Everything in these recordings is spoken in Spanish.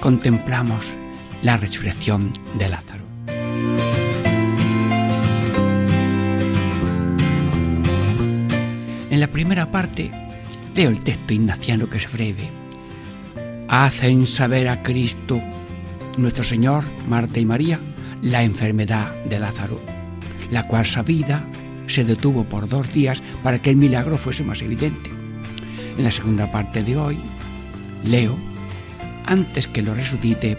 contemplamos la resurrección de Lázaro. En la primera parte leo el texto ignaciano que es breve. Hacen saber a Cristo, nuestro Señor, Marta y María, la enfermedad de Lázaro, la cual sabida se detuvo por dos días para que el milagro fuese más evidente. En la segunda parte de hoy, leo, antes que lo resucite,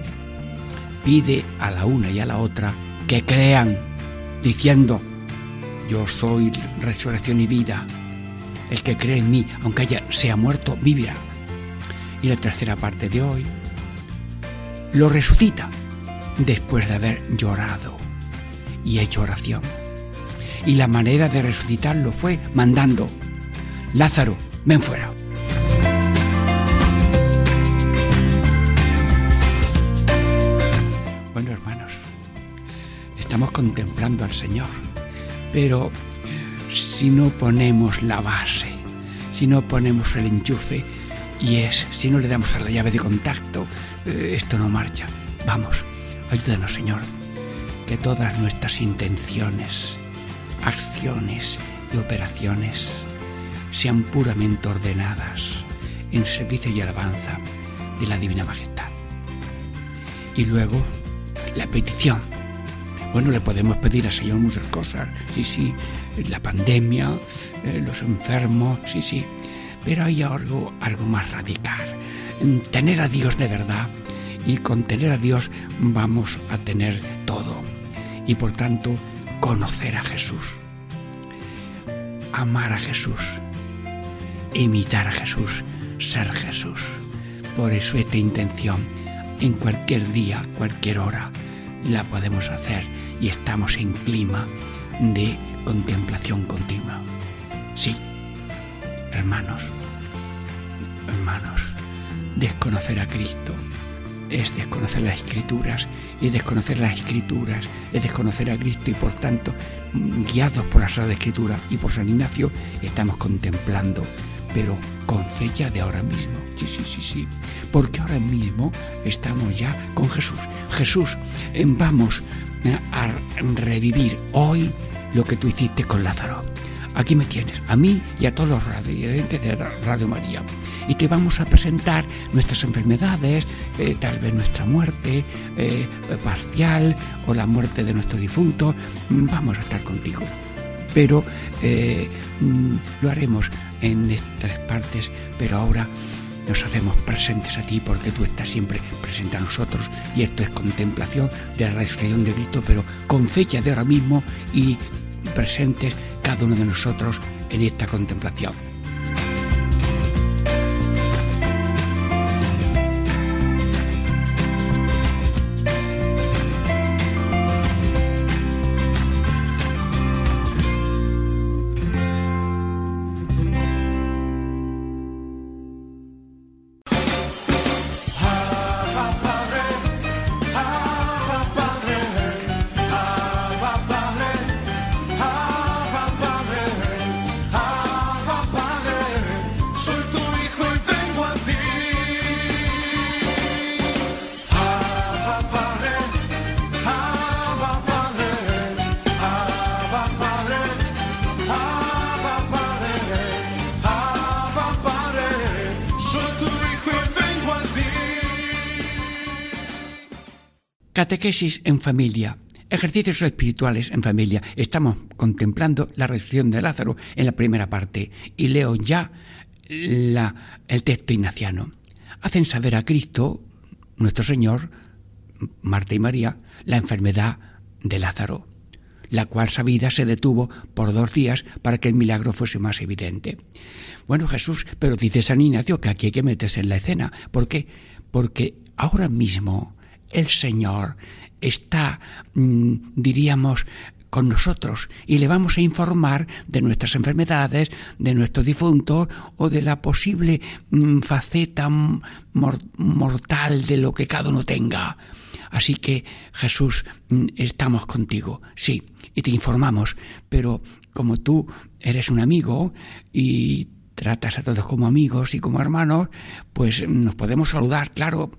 pide a la una y a la otra que crean, diciendo, yo soy resurrección y vida, el que cree en mí, aunque haya, sea muerto, vivirá. Y la tercera parte de hoy, lo resucita después de haber llorado y hecho oración y la manera de resucitarlo fue mandando, Lázaro, ven fuera. Contemplando al Señor, pero si no ponemos la base, si no ponemos el enchufe, y es, si no le damos a la llave de contacto, eh, esto no marcha. Vamos, ayúdanos, Señor, que todas nuestras intenciones, acciones y operaciones sean puramente ordenadas en servicio y alabanza de la Divina Majestad. Y luego, la petición. Bueno, le podemos pedir al Señor muchas cosas, sí, sí, la pandemia, eh, los enfermos, sí, sí, pero hay algo, algo más radical. Tener a Dios de verdad y con tener a Dios vamos a tener todo. Y por tanto, conocer a Jesús, amar a Jesús, imitar a Jesús, ser Jesús. Por eso esta intención, en cualquier día, cualquier hora, la podemos hacer y estamos en clima de contemplación continua. Sí, hermanos, hermanos, desconocer a Cristo es desconocer las escrituras y desconocer las escrituras es desconocer a Cristo y por tanto guiados por la Sagrada Escritura y por San Ignacio estamos contemplando pero con fecha de ahora mismo sí, sí, sí, sí porque ahora mismo estamos ya con Jesús Jesús vamos a revivir hoy lo que tú hiciste con Lázaro aquí me tienes, a mí y a todos los radiantes de Radio María. Y te vamos a presentar nuestras enfermedades, eh, tal vez nuestra muerte eh, parcial o la muerte de nuestro difunto. Vamos a estar contigo. Pero eh, mm, lo haremos en estas partes, pero ahora nos hacemos presentes a ti porque tú estás siempre presente a nosotros y esto es contemplación de la resurrección de Cristo, pero con fecha de ahora mismo y presentes cada uno de nosotros en esta contemplación. Catequesis en familia. Ejercicios espirituales en familia. Estamos contemplando la resurrección de Lázaro en la primera parte y leo ya el texto ignaciano. Hacen saber a Cristo, nuestro Señor, Marta y María, la enfermedad de Lázaro, la cual sabida se detuvo por dos días para que el milagro fuese más evidente. Bueno, Jesús, pero dice San Ignacio que aquí hay que meterse en la escena. ¿Por qué? Porque ahora mismo el Señor está, mm, diríamos, con nosotros y le vamos a informar de nuestras enfermedades, de nuestro difunto o de la posible mm, faceta mortal de lo que cada uno tenga. Así que Jesús, mm, estamos contigo, sí, y te informamos, pero como tú eres un amigo y tratas a todos como amigos y como hermanos, pues nos podemos saludar, claro.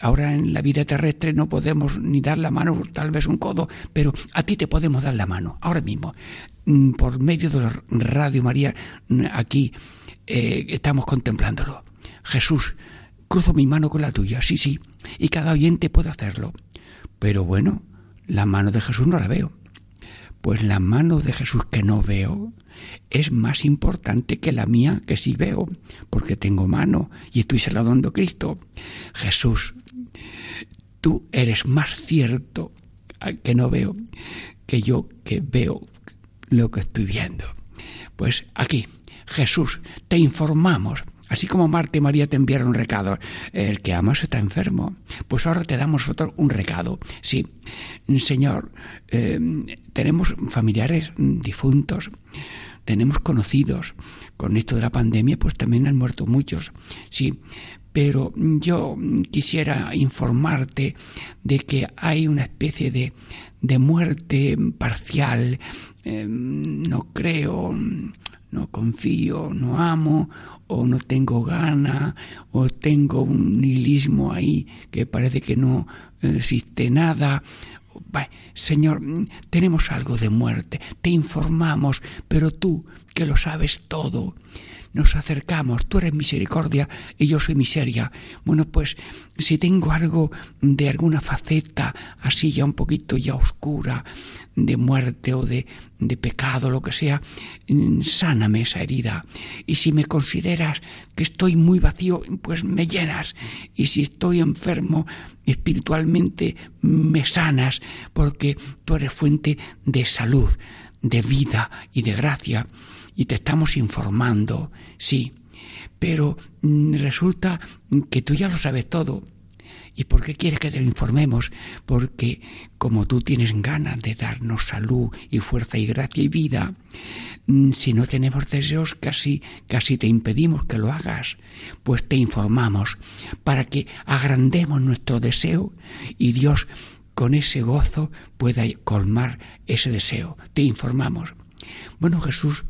Ahora en la vida terrestre no podemos ni dar la mano, tal vez un codo, pero a ti te podemos dar la mano, ahora mismo. Mm, por medio de la Radio María, mm, aquí eh, estamos contemplándolo. Jesús, cruzo mi mano con la tuya, sí, sí, y cada oyente puede hacerlo. Pero bueno, la mano de Jesús no la veo. Pues la mano de Jesús que no veo es más importante que la mía que sí veo, porque tengo mano y estoy saludando a Cristo. Jesús, tú eres más cierto que no veo que yo que veo lo que estoy viendo. Pues aquí, Jesús, te informamos Así como Marta y María te enviaron un recado, el que amas está enfermo. Pues ahora te damos nosotros un recado. Sí, Señor, eh, tenemos familiares difuntos, tenemos conocidos. Con esto de la pandemia, pues también han muerto muchos. Sí, pero yo quisiera informarte de que hay una especie de, de muerte parcial. Eh, no creo no confío, no amo, o no tengo gana, o tengo un nihilismo ahí que parece que no existe nada. Señor, tenemos algo de muerte, te informamos, pero tú, que lo sabes todo, nos acercamos, tú eres misericordia y yo soy miseria. Bueno, pues si tengo algo de alguna faceta así ya un poquito ya oscura, de muerte o de, de pecado, lo que sea, mm, sáname esa herida. Y si me consideras que estoy muy vacío, pues me llenas. Y si estoy enfermo espiritualmente, me sanas, porque tú eres fuente de salud, de vida y de gracia y te estamos informando, sí, pero mm, resulta que tú ya lo sabes todo. ¿Y por qué quieres que te informemos? Porque como tú tienes ganas de darnos salud y fuerza y gracia y vida, mm, si no tenemos deseos casi, casi te impedimos que lo hagas, pues te informamos para que agrandemos nuestro deseo y Dios con ese gozo pueda colmar ese deseo. Te informamos. Bueno, Jesús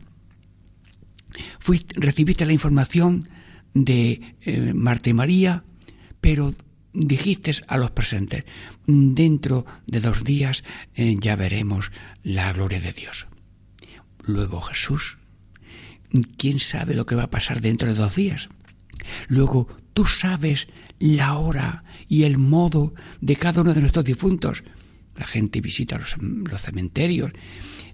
recibiste la información de eh, Marta y María, pero dijiste a los presentes, dentro de dos días eh, ya veremos la gloria de Dios. Luego Jesús, ¿quién sabe lo que va a pasar dentro de dos días? Luego tú sabes la hora y el modo de cada uno de nuestros difuntos. La gente visita los cementerios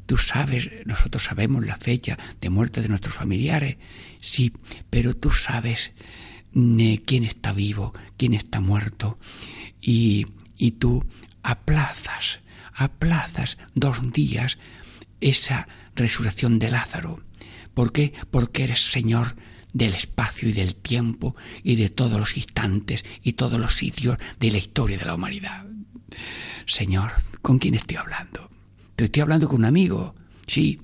Tú sabes, nosotros sabemos la fecha de muerte de nuestros familiares, sí, pero tú sabes eh, quién está vivo, quién está muerto, y, y tú aplazas, aplazas dos días esa resurrección de Lázaro. ¿Por qué? Porque eres Señor del espacio y del tiempo y de todos los instantes y todos los sitios de la historia de la humanidad. Señor, ¿con quién estoy hablando? Te estoy hablando con un amigo, sí,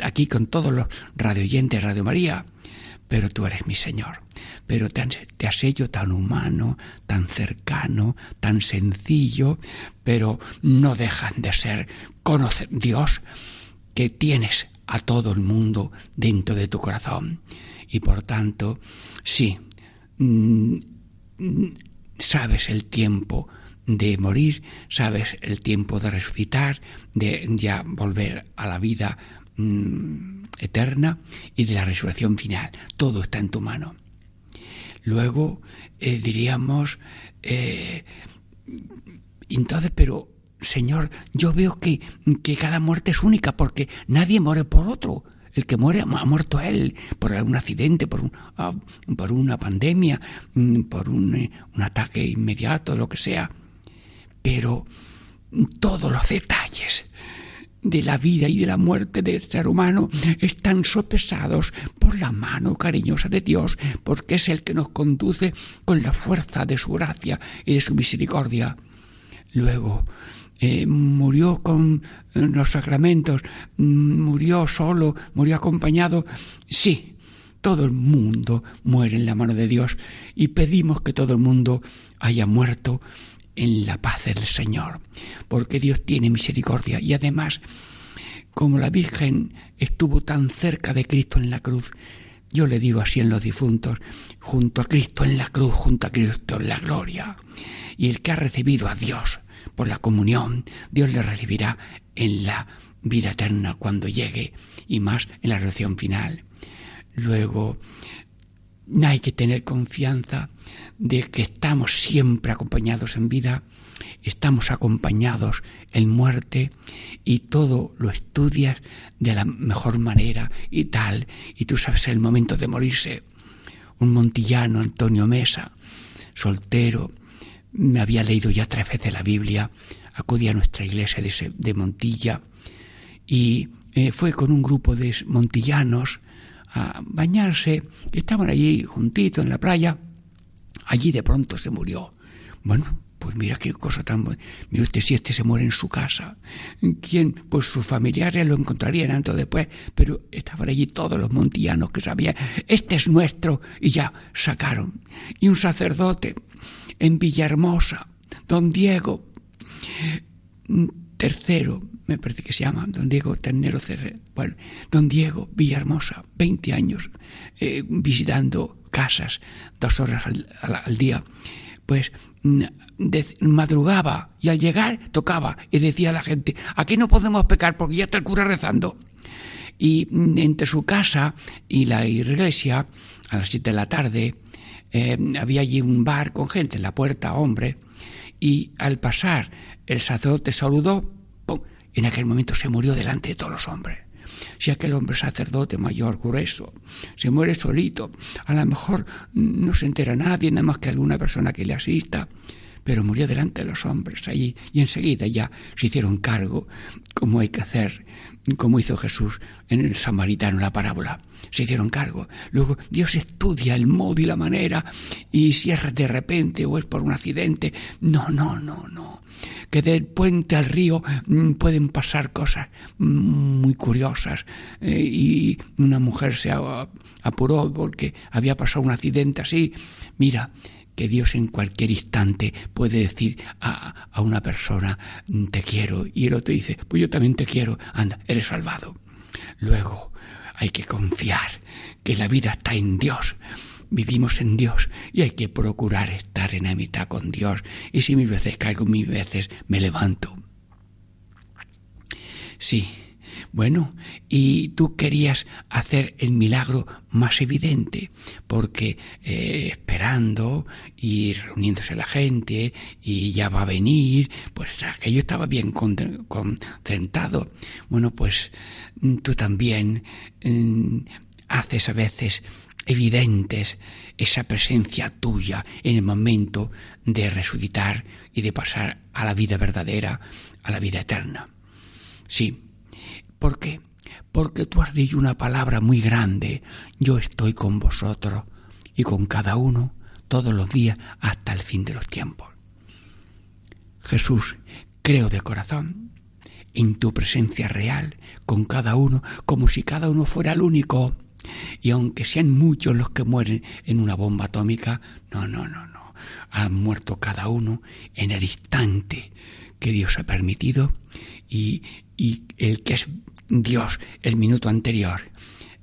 aquí con todos los radioyentes Radio María, pero tú eres mi Señor. Pero te, te has hecho tan humano, tan cercano, tan sencillo, pero no dejan de ser conocer Dios que tienes a todo el mundo dentro de tu corazón. Y por tanto, sí, mm, sabes el tiempo de morir, sabes el tiempo de resucitar, de ya volver a la vida mm, eterna y de la resurrección final. Todo está en tu mano. Luego eh, diríamos, eh, entonces, pero Señor, yo veo que, que cada muerte es única porque nadie muere por otro. El que muere ha muerto él por algún accidente, por, un, ah, por una pandemia, mm, por un, eh, un ataque inmediato, lo que sea pero todos los detalles de la vida y de la muerte del ser humano están sopesados por la mano cariñosa de Dios, porque es el que nos conduce con la fuerza de su gracia y de su misericordia. luego eh, murió con los sacramentos, mm, murió solo, murió acompañado. Sí, todo el mundo muere en la mano de Dios y pedimos que todo el mundo haya muerto en la paz del Señor, porque Dios tiene misericordia y además, como la Virgen estuvo tan cerca de Cristo en la cruz, yo le digo así en los difuntos, junto a Cristo en la cruz, junto a Cristo en la gloria. Y el que ha recibido a Dios por la comunión, Dios le recibirá en la vida eterna cuando llegue y más en la resurrección final. Luego, hay que tener confianza de que estamos siempre acompañados en vida, estamos acompañados en muerte y todo lo estudias de la mejor manera y tal, y tú sabes el momento de morirse. Un montillano, Antonio Mesa, soltero, me había leído ya tres veces la Biblia, acudía a nuestra iglesia de, Montilla y eh, fue con un grupo de montillanos a bañarse, estaban allí juntitos en la playa, allí de pronto se murió. Bueno, pues mira qué cosa tan... Mire usted si este se muere en su casa. ¿Quién? Pues sus familiares lo encontrarían antes o después, pero estaban allí todos los montillanos que sabían, este es nuestro, y ya sacaron. Y un sacerdote en Villahermosa, don Diego, tercero, me parece que se llama, don Diego Ternero Cerre, bueno, don Diego Villahermosa, 20 años, eh, visitando casas dos horas al, día, pues mm, madrugaba y al llegar tocaba y decía a la gente, aquí no podemos pecar porque ya está el cura rezando. Y mm, entre su casa y la iglesia, a las siete de la tarde, eh, había allí un bar con gente en la puerta, hombre, y al pasar el sacerdote saludó, en aquel momento se murió delante de todos los hombres. Si aquel hombre sacerdote mayor, grueso, se muere solito, a lo mejor no se entera nadie, nada más que alguna persona que le asista, pero murió delante de los hombres allí y enseguida ya se hicieron cargo, como hay que hacer, como hizo Jesús en el samaritano, la parábola. Se hicieron cargo. Luego Dios estudia el modo y la manera y si es de repente o es por un accidente. No, no, no, no. Que del puente al río mm, pueden pasar cosas mm, muy curiosas eh, y una mujer se apuró porque había pasado un accidente así. Mira, que Dios en cualquier instante puede decir a, a, una persona, mm, te quiero, y el otro dice, pues yo también te quiero, anda, eres salvado. Luego hay que confiar que la vida está en Dios. Vivimos en Dios y hay que procurar estar en amistad con Dios. Y si mil veces caigo, mil veces me levanto. Sí, bueno, y tú querías hacer el milagro más evidente, porque eh, esperando y reuniéndose la gente y ya va a venir, pues aquello estaba bien concentrado. Bueno, pues mm, tú también mm, haces a veces evidentes esa presencia tuya en el momento de resucitar y de pasar a la vida verdadera, a la vida eterna. Sí, ¿Por qué? Porque tú has dicho una palabra muy grande. Yo estoy con vosotros y con cada uno todos los días hasta el fin de los tiempos. Jesús, creo de corazón en tu presencia real con cada uno, como si cada uno fuera el único. Y aunque sean muchos los que mueren en una bomba atómica, no, no, no, no. Han muerto cada uno en el instante que Dios ha permitido y, el que es Dios el minuto anterior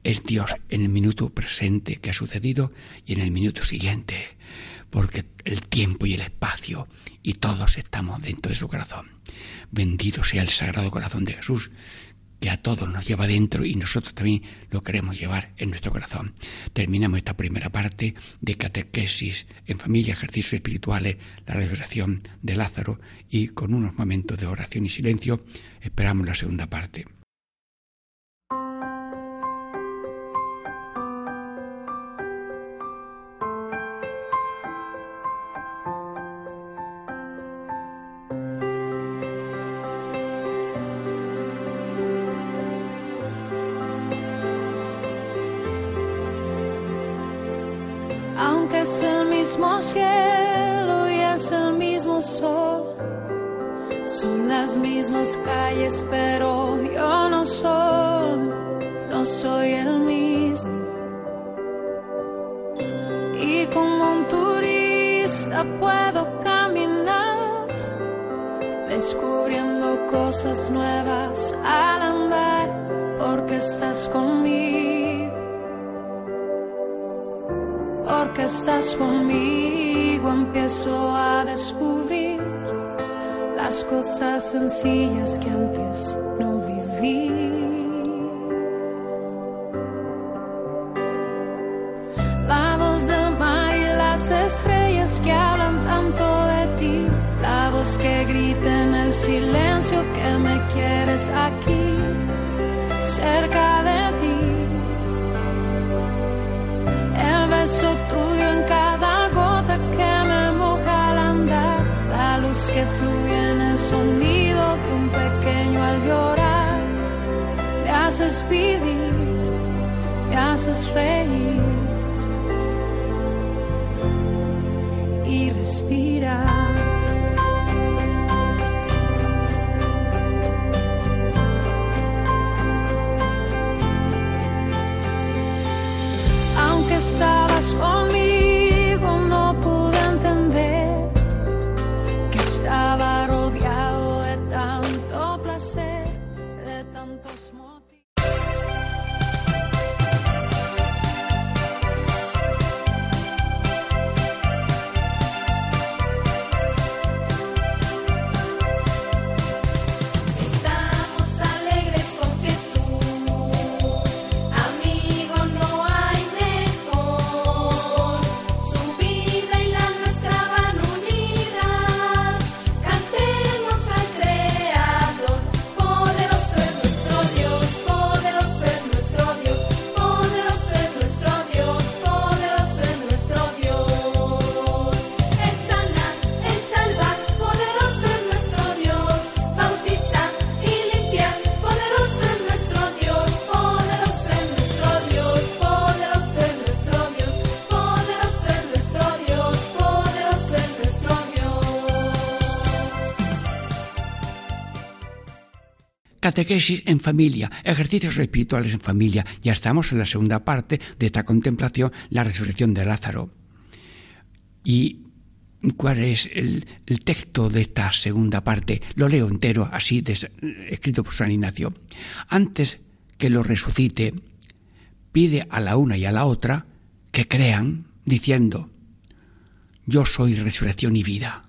es Dios en el minuto presente que ha sucedido y en el minuto siguiente, porque el tiempo y el espacio y todos estamos dentro de su corazón. Bendito sea el Sagrado Corazón de Jesús, que a todos nos lleva dentro y nosotros también lo queremos llevar en nuestro corazón. Terminamos esta primera parte de catequesis en familia, ejercicios espirituales, la resurrección de Lázaro y con unos momentos de oración y silencio esperamos la segunda parte. Es el mismo cielo y es el mismo sol, Son las mismas calles, pero yo no soy, no soy el mismo. Y como un turista puedo caminar, descubriendo cosas nuevas al andar, porque estás conmigo. Porque estás conmigo, empiezo a descubrir las cosas sencillas que antes no viví. La voz del mar y las estrellas que hablan tanto de ti. La voz que grita en el silencio que me quieres aquí, haces vivir, me haces reír. y respirar. Catequesis en familia, ejercicios espirituales en familia. Ya estamos en la segunda parte de esta contemplación, la resurrección de Lázaro. ¿Y cuál es el, texto de esta segunda parte? Lo leo entero, así, escrito por San Ignacio. Antes que lo resucite, pide a la una y a la otra que crean, diciendo, yo soy resurrección y vida.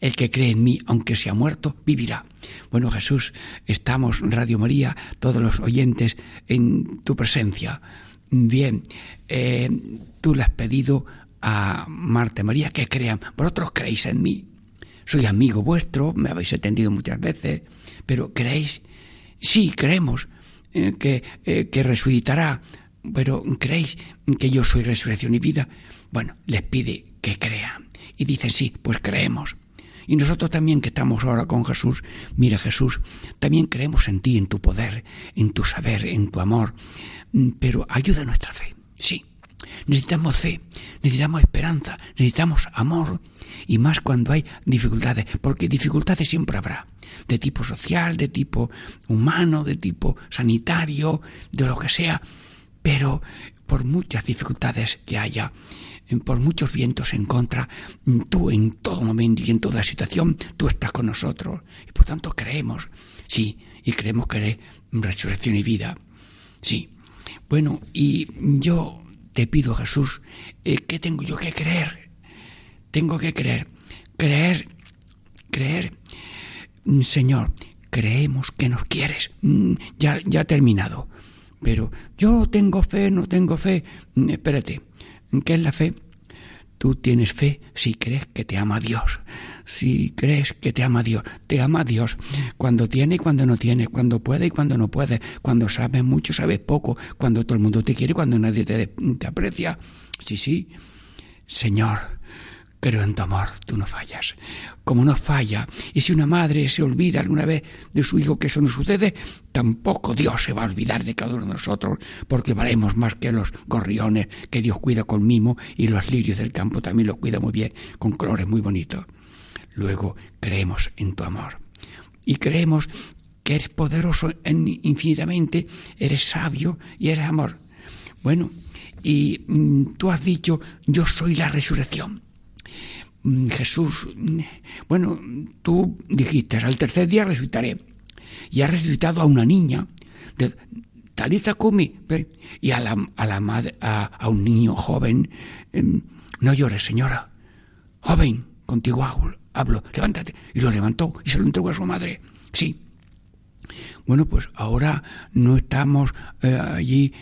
El que cree en mí, aunque sea muerto, vivirá. Bueno, Jesús, estamos, Radio María, todos los oyentes, en tu presencia. Bien, eh, tú le has pedido a Marta María que crean. Vosotros creéis en mí. Soy amigo vuestro, me habéis atendido muchas veces, pero ¿creéis? Sí, creemos eh, que, eh, que resucitará, pero ¿creéis que yo soy resurrección y vida? Bueno, les pide que crean. Y dicen, sí, pues creemos. Y nosotros también que estamos ahora con Jesús, mira Jesús, también creemos en ti, en tu poder, en tu saber, en tu amor, Mm, pero ayuda nuestra fe, sí. Necesitamos fe, necesitamos esperanza, necesitamos amor, y más cuando hay dificultades, porque dificultades siempre habrá, de tipo social, de tipo humano, de tipo sanitario, de lo que sea, pero por muchas dificultades que haya, por muchos vientos en contra, tú en todo momento y en toda situación, tú estás con nosotros. Y por tanto creemos, sí, y creemos que eres resurrección y vida. Sí. Bueno, y yo te pido, Jesús, eh, ¿qué tengo yo que creer? Tengo que creer. Creer, creer. Mm, Señor, creemos que nos quieres. Mm, Ya, ya terminado. Pero yo tengo fe, no tengo fe. Mm, ¿qué es la fe? Tú tienes fe si crees que te ama Dios. Si crees que te ama Dios. Te ama Dios cuando tiene y cuando no tiene, cuando puede y cuando no puede, cuando sabes mucho, sabes poco, cuando todo el mundo te quiere y cuando nadie te, te aprecia. Sí, sí. Señor, creo en tu amor, tú no fallas. Como no falla, y si una madre se olvida alguna vez de su hijo que eso no sucede, tampoco Dios se va a olvidar de cada uno de nosotros, porque valemos más que los gorriones que Dios cuida con mimo y los lirios del campo también los cuida muy bien, con colores muy bonitos. Luego creemos en tu amor. y creemos que eres poderoso en, infinitamente, eres sabio y eres amor. Bueno, y mm, tú has dicho, yo soy la resurrección. Mm, Jesús, mm, bueno, tú dijiste, al tercer día resucitaré. Y has resucitado a una niña, de, Talita Kumi, y a, la, a, la madre, a, un niño joven, em, no llores, señora, joven, contigo hablo, levántate. Y lo levantó y se lo entregó a su madre. Sí, bueno, pues ahora no estamos eh, allí,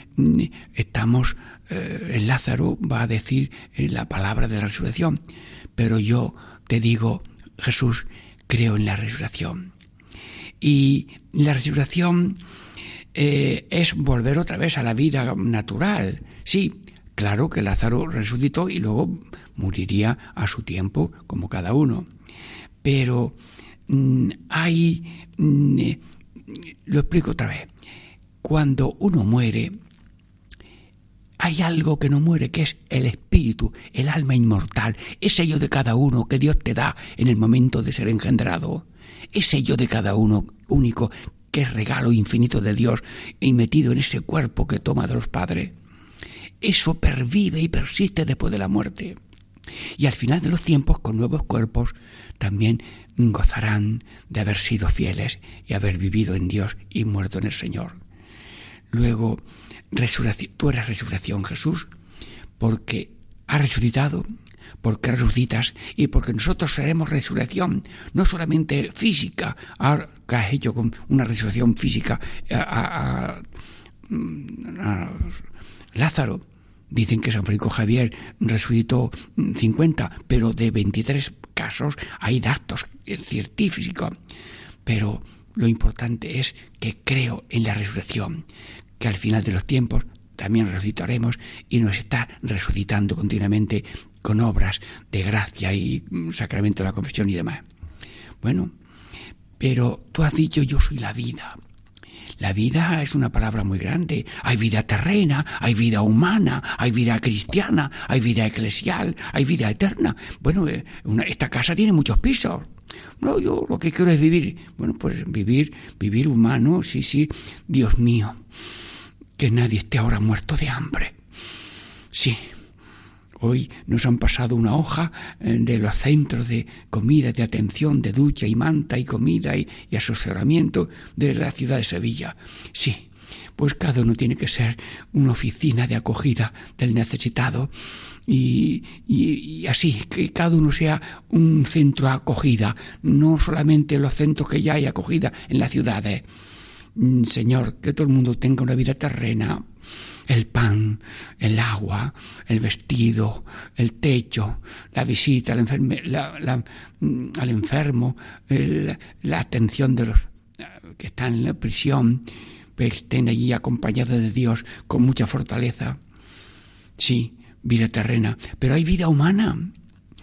estamos, eh, Lázaro va a decir eh, la palabra de la resurrección, pero yo te digo, Jesús, creo en la resurrección. Y la resurrección es volver otra vez a la vida natural. Sí, claro que Lázaro resucitó y luego moriría a su tiempo, como cada uno. Pero mm, hay mm, lo explico otra vez. Cuando uno muere, hay algo que no muere, que es el espíritu, el alma inmortal, ese sello de cada uno que Dios te da en el momento de ser engendrado, ese sello de cada uno único, que es regalo infinito de Dios y metido en ese cuerpo que toma de los padres. Eso pervive y persiste después de la muerte. Y al final de los tiempos, con nuevos cuerpos, también gozarán de haber sido fieles y haber vivido en Dios y muerto en el Señor. Luego, tú eres resurrección, Jesús, porque has resucitado, porque resucitas y porque nosotros seremos resurrección, no solamente física, que has hecho una resurrección física a Lázaro, Dicen que San Francisco Javier resucitó 50, pero de 23 casos hay datos científicos. Pero lo importante es que creo en la resurrección, que al final de los tiempos también resucitaremos y nos está resucitando continuamente con obras de gracia y sacramento de la confesión y demás. Bueno, pero tú has dicho yo soy la vida. La vida es una palabra muy grande. Hay vida terrena, hay vida humana, hay vida cristiana, hay vida eclesial, hay vida eterna. Bueno, eh, esta casa tiene muchos pisos. No, yo lo que quiero es vivir. Bueno, pues vivir, vivir humano, sí, sí. Dios mío, que nadie esté ahora muerto de hambre. Sí, Hoy nos han pasado una hoja eh, de los centros de comida, de atención, de ducha y manta y comida y, asesoramiento de la ciudad de Sevilla. Sí, pues cada uno tiene que ser una oficina de acogida del necesitado y, y, así, que cada uno sea un centro acogida, no solamente los centros que ya hay acogida en las ciudades. Mm, Señor, que todo el mundo tenga una vida terrena el pan, el agua, el vestido, el techo, la visita al, mm, enfermo, la atención de los que están en la prisión, que estén allí acompañados de Dios con mucha fortaleza. Sí, vida terrena, pero hay vida humana.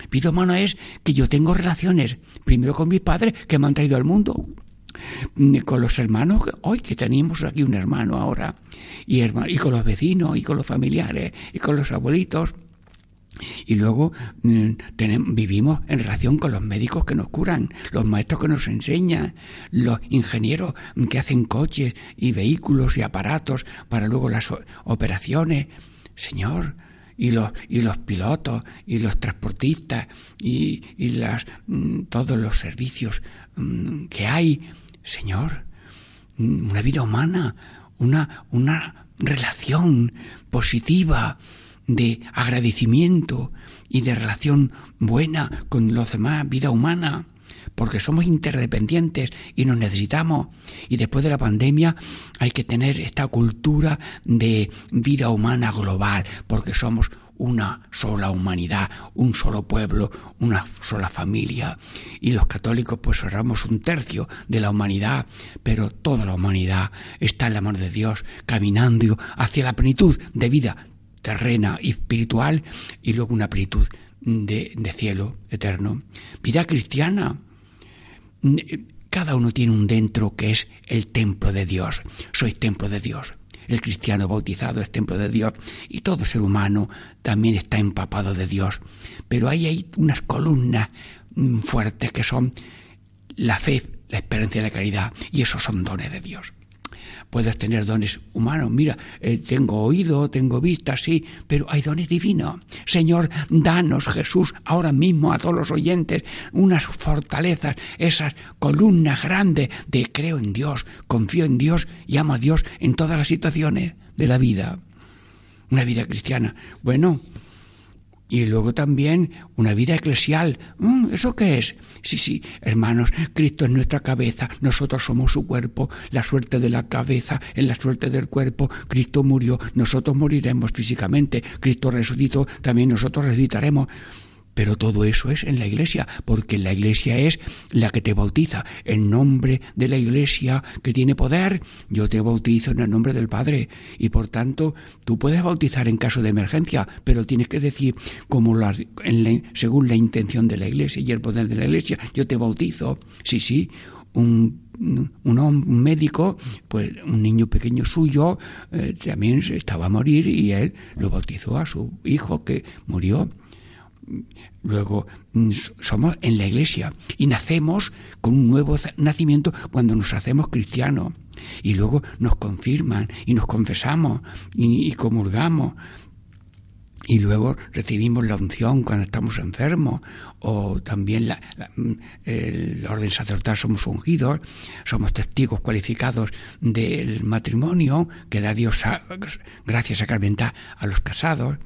Vida humana es que yo tengo relaciones, primero con mis padres que me han traído al mundo, con los hermanos, hoy que tenemos aquí un hermano ahora, y, y con los vecinos, y con los familiares, y con los abuelitos. Y luego mm, vivimos en relación con los médicos que nos curan, los maestros que nos enseñan, los ingenieros que hacen coches y vehículos y aparatos para luego las operaciones. Señor, y los, y los pilotos y los transportistas y, y las, mm, todos los servicios mm, que hay. Señor, una vida humana, una, una relación positiva de agradecimiento y de relación buena con los demás, vida humana, porque somos interdependientes y nos necesitamos. Y después de la pandemia hay que tener esta cultura de vida humana global, porque somos una sola humanidad, un solo pueblo, una sola familia. Y los católicos pues somos un tercio de la humanidad, pero toda la humanidad está en la mano de Dios, caminando hacia la plenitud de vida terrena y espiritual y luego una plenitud de, de cielo eterno. Vida cristiana. Cada uno tiene un dentro que es el templo de Dios. Soy templo de Dios. El cristiano bautizado es templo de Dios y todo ser humano también está empapado de Dios. Pero ahí hay unas columnas mm, fuertes que son la fe, la esperanza y la caridad, y esos son dones de Dios. Puedes tener dones humanos, mira, eh, tengo oído, tengo vista, sí, pero hay dones divinos. Señor, danos, Jesús, ahora mismo a todos los oyentes, unas fortalezas, esas columnas grandes de creo en Dios, confío en Dios y amo a Dios en todas las situaciones de la vida. Una vida cristiana. Bueno, y luego también una vida eclesial. Mm, ¿Eso qué es? Sí, sí, hermanos, Cristo es nuestra cabeza, nosotros somos su cuerpo, la suerte de la cabeza es la suerte del cuerpo, Cristo murió, nosotros moriremos físicamente, Cristo resucitó, también nosotros resucitaremos. Pero todo eso es en la iglesia, porque la iglesia es la que te bautiza. En nombre de la iglesia que tiene poder, yo te bautizo en el nombre del Padre. Y por tanto, tú puedes bautizar en caso de emergencia, pero tienes que decir, como según la intención de la iglesia y el poder de la iglesia, yo te bautizo. Sí, sí, un, un, médico, pues un niño pequeño suyo, eh, también estaba a morir y él lo bautizó a su hijo que murió. Luego mm, somos en la iglesia y nacemos con un nuevo nacimiento cuando nos hacemos cristianos. Y luego nos confirman y nos confesamos y, comulgamos. Y luego recibimos la unción cuando estamos enfermos, o también la, mm, orden sacerdotal somos ungidos, somos testigos cualificados del matrimonio que da Dios gracias sacramental a los casados.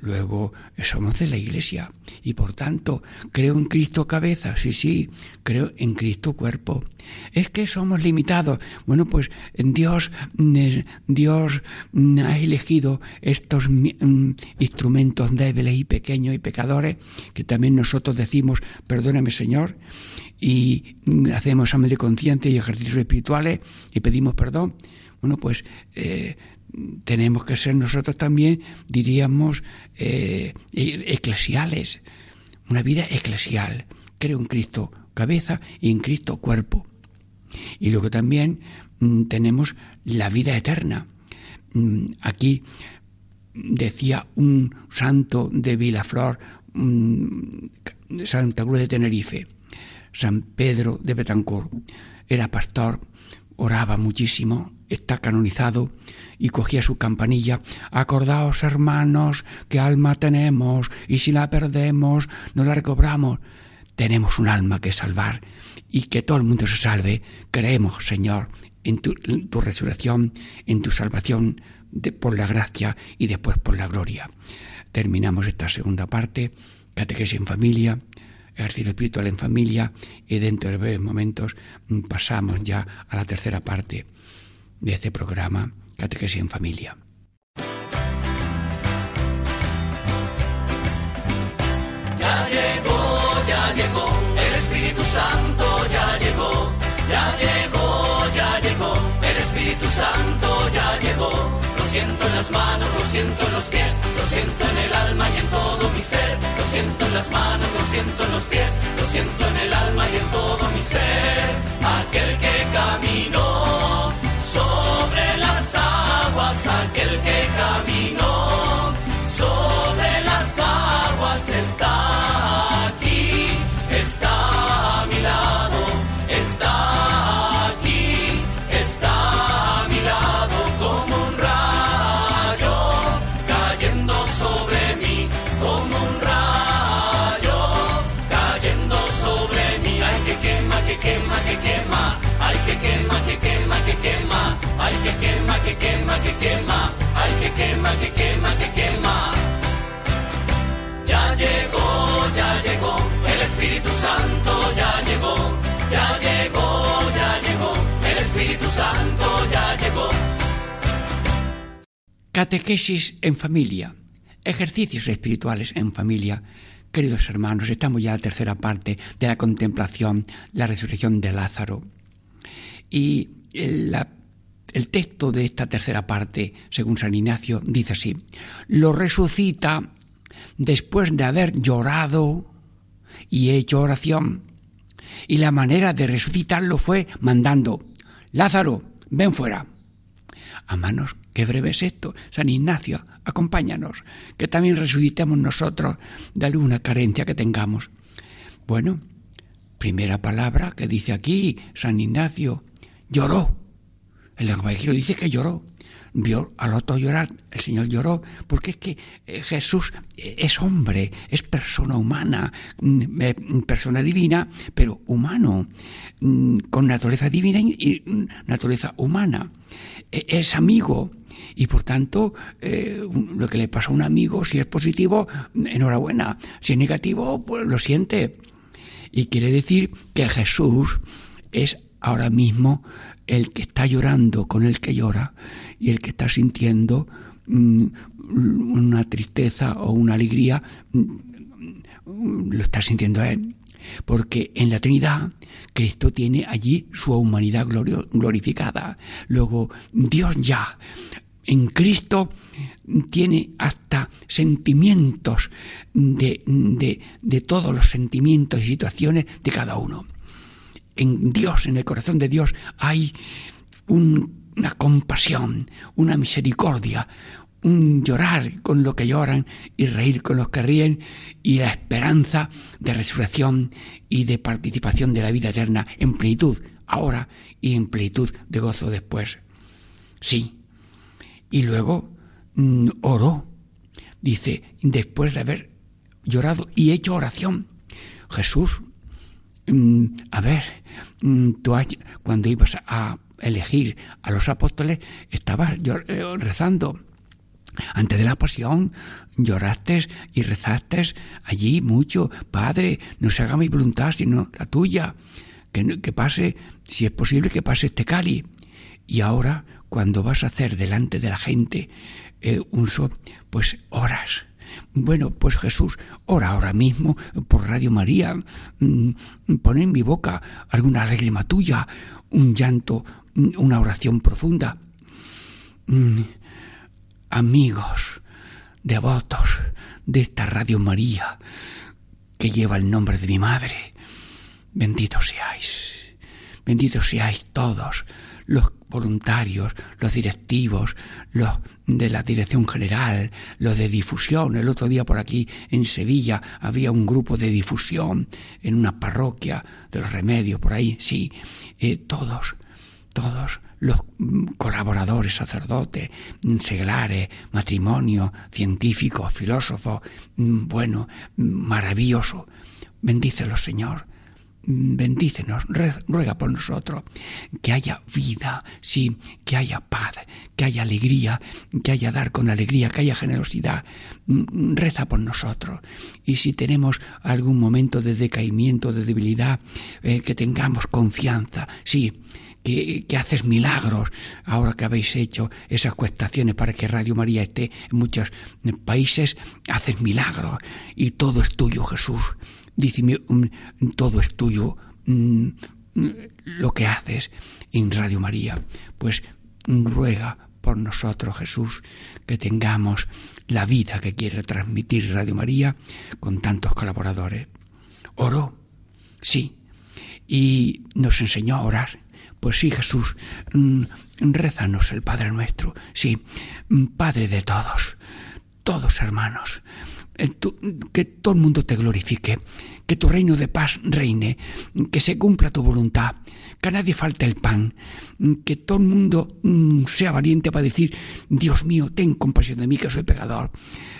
Luego somos de la Iglesia y por tanto creo en Cristo cabeza, sí, sí, creo en Cristo cuerpo. Es que somos limitados. Bueno, pues Dios, Dios ha elegido estos mm, instrumentos débiles y pequeños y pecadores que también nosotros decimos, perdóname Señor, y hacemos examen de conciencia y ejercicios espirituales y pedimos perdón. Bueno, pues eh, tenemos que ser nosotros también, diríamos, eh, e-, eclesiales, una vida eclesial. Creo en Cristo cabeza y en Cristo cuerpo. Y luego también mm, tenemos la vida eterna. Mm, aquí decía un santo de Vilaflor, mm, Santa Cruz de Tenerife, San Pedro de Betancourt. Era pastor, oraba muchísimo, está canonizado y cogía su campanilla. Acordaos, hermanos, qué alma tenemos y si la perdemos, no la recobramos. Tenemos un alma que salvar y que todo el mundo se salve. Creemos, Señor, en tu, resurrección, en tu salvación por la gracia y después por la gloria. Terminamos esta segunda parte, catequesis en familia, ejercicio espiritual en familia y dentro de breves momentos pasamos ya a la tercera parte de este programa Catequesis en Familia. Ya llegó, ya llegó, el Espíritu Santo ya llegó, ya llegó, ya llegó, el Espíritu Santo ya llegó. Lo siento en las manos, lo siento en los pies, lo siento en el alma y en todo mi ser. Lo siento en las manos, lo siento en los pies, lo siento en el alma y en todo mi ser. Aquel que caminó aguas, aquel que Catequesis en familia, ejercicios espirituales en familia. Queridos hermanos, estamos ya en la tercera parte de la contemplación, la resurrección de Lázaro. Y la el texto de esta tercera parte, según San Ignacio, dice así, lo resucita después de haber llorado y hecho oración. Y la manera de resucitarlo fue mandando, Lázaro, ven fuera. A manos, qué breve es esto. San Ignacio, acompáñanos, que también resucitemos nosotros de alguna carencia que tengamos. Bueno, Primera palabra que dice aquí San Ignacio, lloró. El Evangelio dice que lloró. Vio al otro llorar, el Señor lloró, porque es que eh, Jesús es hombre, es persona humana, mm, eh, persona divina, pero humano, mm, con naturaleza divina y mm, naturaleza humana. E- Es amigo, y por tanto, eh, lo que le pasa a un amigo, si es positivo, enhorabuena. Si es negativo, pues lo siente. Y quiere decir que Jesús es ahora mismo el que está llorando con el que llora y el que está sintiendo mm, una tristeza o una alegría, mm, lo está sintiendo él. Porque en la Trinidad Cristo tiene allí su humanidad glorificada. Luego Dios ya en Cristo tiene hasta sentimientos de, de- de todos los sentimientos y situaciones de cada uno. En Dios, en el corazón de Dios, hay un- una compasión, una misericordia, un llorar con lo que lloran y reír con los que ríen y la esperanza de resurrección y de participación de la vida eterna en plenitud ahora y en plenitud de gozo después. Sí, y luego mm, oró. Dice, después de haber llorado y hecho oración, Jesús, mm, a ver, mm, tú cuando ibas a elegir a los apóstoles, estabas eh, rezando. Antes de la pasión lloraste y rezaste allí mucho, Padre, no se haga mi voluntad sino la tuya, que, que pase, si es posible, que pase este cáliz. Y ahora, cuando vas a hacer delante de la gente eh, un so, pues oras. Bueno, pues Jesús, ora ahora mismo por Radio María, mm, pon en mi boca alguna lágrima tuya, un llanto, mm, una oración profunda. Mm, amigos, devotos de esta Radio María que lleva el nombre de mi madre, benditos seáis, benditos seáis todos los voluntarios, los directivos, los de la dirección general, los de difusión. El otro día por aquí en Sevilla había un grupo de difusión en una parroquia de los remedios por ahí, sí, eh, todos, todos los mm, colaboradores, sacerdotes, mm, seglares, matrimonio, científicos, filósofos, mm, bueno, maravilloso. Bendícelos, Señor. Mm, Bendícenos, ruega por nosotros, que haya vida, sí, que haya paz, que haya alegría, que haya dar con alegría, que haya generosidad. Mm, Reza por nosotros. Y si tenemos algún momento de decaimiento, de debilidad, eh, que tengamos confianza, sí, que, que haces milagros ahora que habéis hecho esas cuestaciones para que Radio María esté en muchos países, haces milagros y todo es tuyo, Jesús. Dice, mm, todo es tuyo mm, mm, lo que haces en Radio María. Pues ruega por nosotros, Jesús, que tengamos la vida que quiere transmitir Radio María con tantos colaboradores. Oró, sí, y nos enseñó a orar. Pues sí, Jesús, rézanos el Padre nuestro, sí, Padre de todos, todos hermanos, que todo el mundo te glorifique, que tu reino de paz reine, que se cumpla tu voluntad, que a nadie falte el pan, que todo el mundo mm, sea valiente para decir, Dios mío, ten compasión de mí, que soy pecador,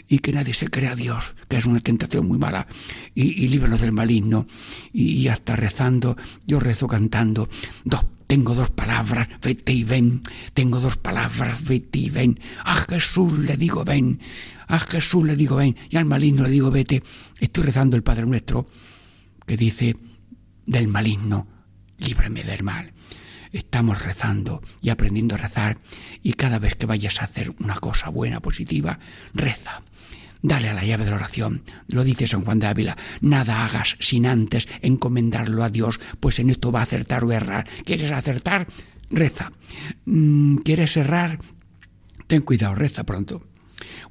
y que nadie se crea a Dios, que es una tentación muy mala, y, y líbranos del maligno, y, y hasta rezando, yo rezo cantando, dos tengo dos palabras, vete y ven. Tengo dos palabras, vete y ven. A Jesús le digo ven. A Jesús le digo ven. Y al maligno le digo vete. Estoy rezando el Padre Nuestro que dice del maligno, líbrame del mal. Estamos rezando y aprendiendo a rezar y cada vez que vayas a hacer una cosa buena, positiva, reza. Dale a la llave de la oración. Lo dice San Juan de Ávila. Nada hagas sin antes encomendarlo a Dios, pues en esto va a acertar o errar. ¿Quieres acertar? Reza. Mm, ¿Quieres errar? Ten cuidado, reza pronto.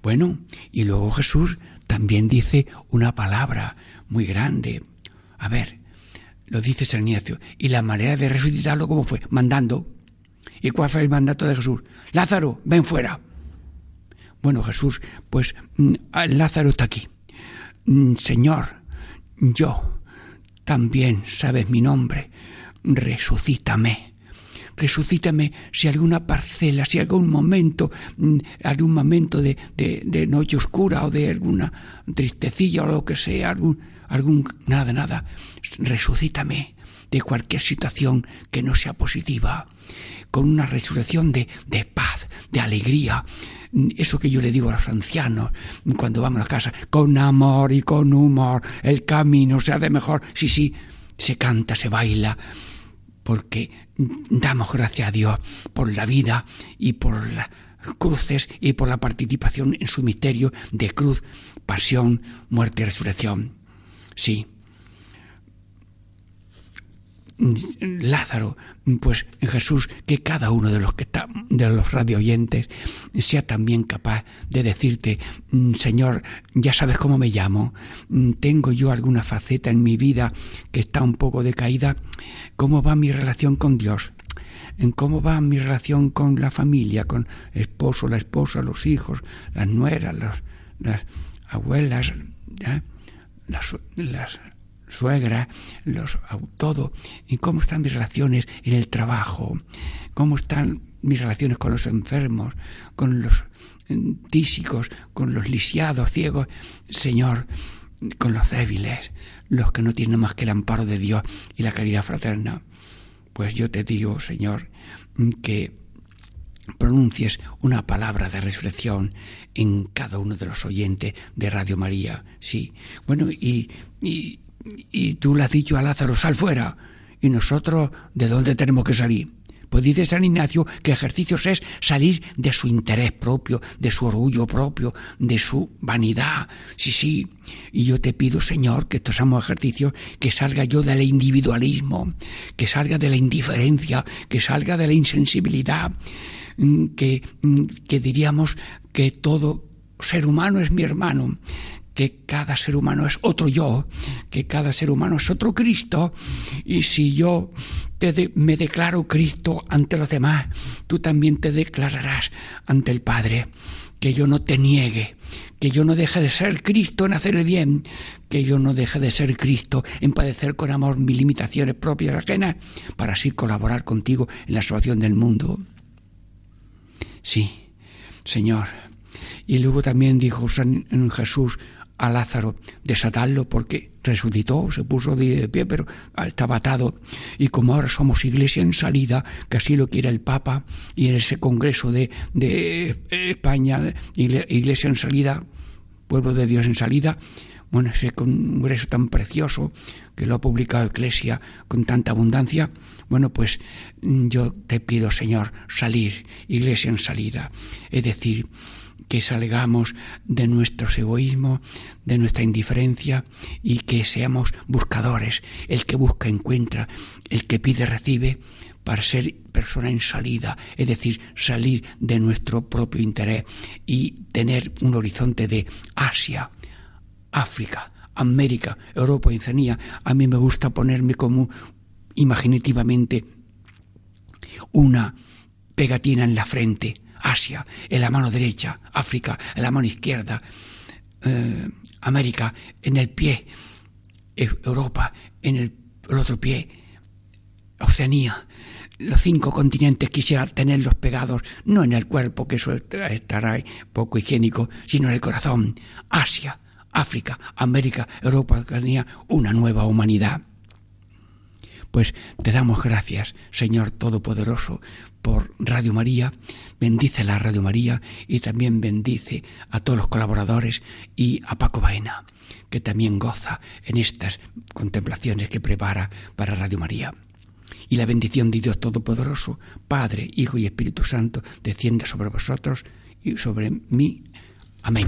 Bueno, y luego Jesús también dice una palabra muy grande. A ver, lo dice San Ignacio. Y la manera de resucitarlo, ¿cómo fue? Mandando. ¿Y cuál fue el mandato de Jesús? Lázaro, ven fuera. Bueno, Jesús, pues mm, Lázaro está aquí. Mm, Señor, yo también sabes mi nombre, resucítame. Resucítame si alguna parcela, si algún momento, mm, algún momento de, de, de noche oscura o de alguna tristecilla o lo que sea, algún, algún, nada, nada, resucítame de cualquier situación que no sea positiva, con una resurrección de, de paz, de alegría, eso que yo le digo a los ancianos cuando vamos a casa, con amor y con humor, el camino se hace mejor. Sí, sí, se canta, se baila, porque damos gracias a Dios por la vida y por las cruces y por la participación en su misterio de cruz, pasión, muerte y resurrección. Sí, Lázaro, pues Jesús, que cada uno de los que está, de los radio oyentes sea también capaz de decirte, mm, Señor, ya sabes cómo me llamo, mm, tengo yo alguna faceta en mi vida que está un poco decaída, ¿cómo va mi relación con Dios? en cómo va mi relación con la familia, con el esposo, la esposa, los hijos, las nueras, las abuelas, las, las suegra, los, todo, y cómo están mis relaciones en el trabajo, cómo están mis relaciones con los enfermos, con los tísicos, con los lisiados, ciegos, Señor, con los débiles, los que no tienen más que el amparo de Dios y la caridad fraterna. Pues yo te digo, Señor, que pronuncies una palabra de resurrección en cada uno de los oyentes de Radio María. Sí. Bueno, y, y, y tú le has dicho a Lázaro, sal fuera. ¿Y nosotros de dónde tenemos que salir? Pues dice San Ignacio que ejercicios es salir de su interés propio, de su orgullo propio, de su vanidad. Sí, sí. Y yo te pido, Señor, que estos seamos ejercicios, que salga yo del individualismo, que salga de la indiferencia, que salga de la insensibilidad, mm, que, mm, que diríamos que todo ser humano es mi hermano, que cada ser humano es otro yo, que cada ser humano es otro Cristo, y si yo te me declaro Cristo ante los demás, tú también te declararás ante el Padre. Que yo no te niegue, que yo no deje de ser Cristo en hacer el bien, que yo no deje de ser Cristo en padecer con amor mis limitaciones propias ajenas, para así colaborar contigo en la salvación del mundo. Sí, Señor. Y luego también dijo San Jesús a Lázaro, desatarlo porque resucitó, se puso de pie, pero estaba atado. Y como ahora somos iglesia en salida, que así lo quiere el Papa, y en ese Congreso de, de España, iglesia en salida, pueblo de Dios en salida, bueno, ese congreso tan precioso que lo ha publicado Iglesia con tanta abundancia, bueno, pues yo te pido, Señor, salir, iglesia en salida, es decir, que salgamos de nuestros egoísmos, de nuestra indiferencia y que seamos buscadores. El que busca encuentra, el que pide recibe para ser persona en salida, es decir, salir de nuestro propio interés y tener un horizonte de Asia, África, América, Europa, Oceanía. A mí me gusta ponerme como imaginativamente una pegatina en la frente Asia en la mano derecha, África en la mano izquierda, eh, América en el pie, Europa en el, otro pie, Oceanía. Los cinco continentes quisiera tenerlos pegados, no en el cuerpo, que eso estará poco higiénico, sino en el corazón. Asia, África, América, Europa, Oceanía, una nueva humanidad. Pues te damos gracias, Señor Todopoderoso, por Radio María, bendice la Radio María y también bendice a todos los colaboradores y a Paco Baena, que también goza en estas contemplaciones que prepara para Radio María. Y la bendición de Dios Todopoderoso, Padre, Hijo y Espíritu Santo, descienda sobre vosotros y sobre mí. Amén.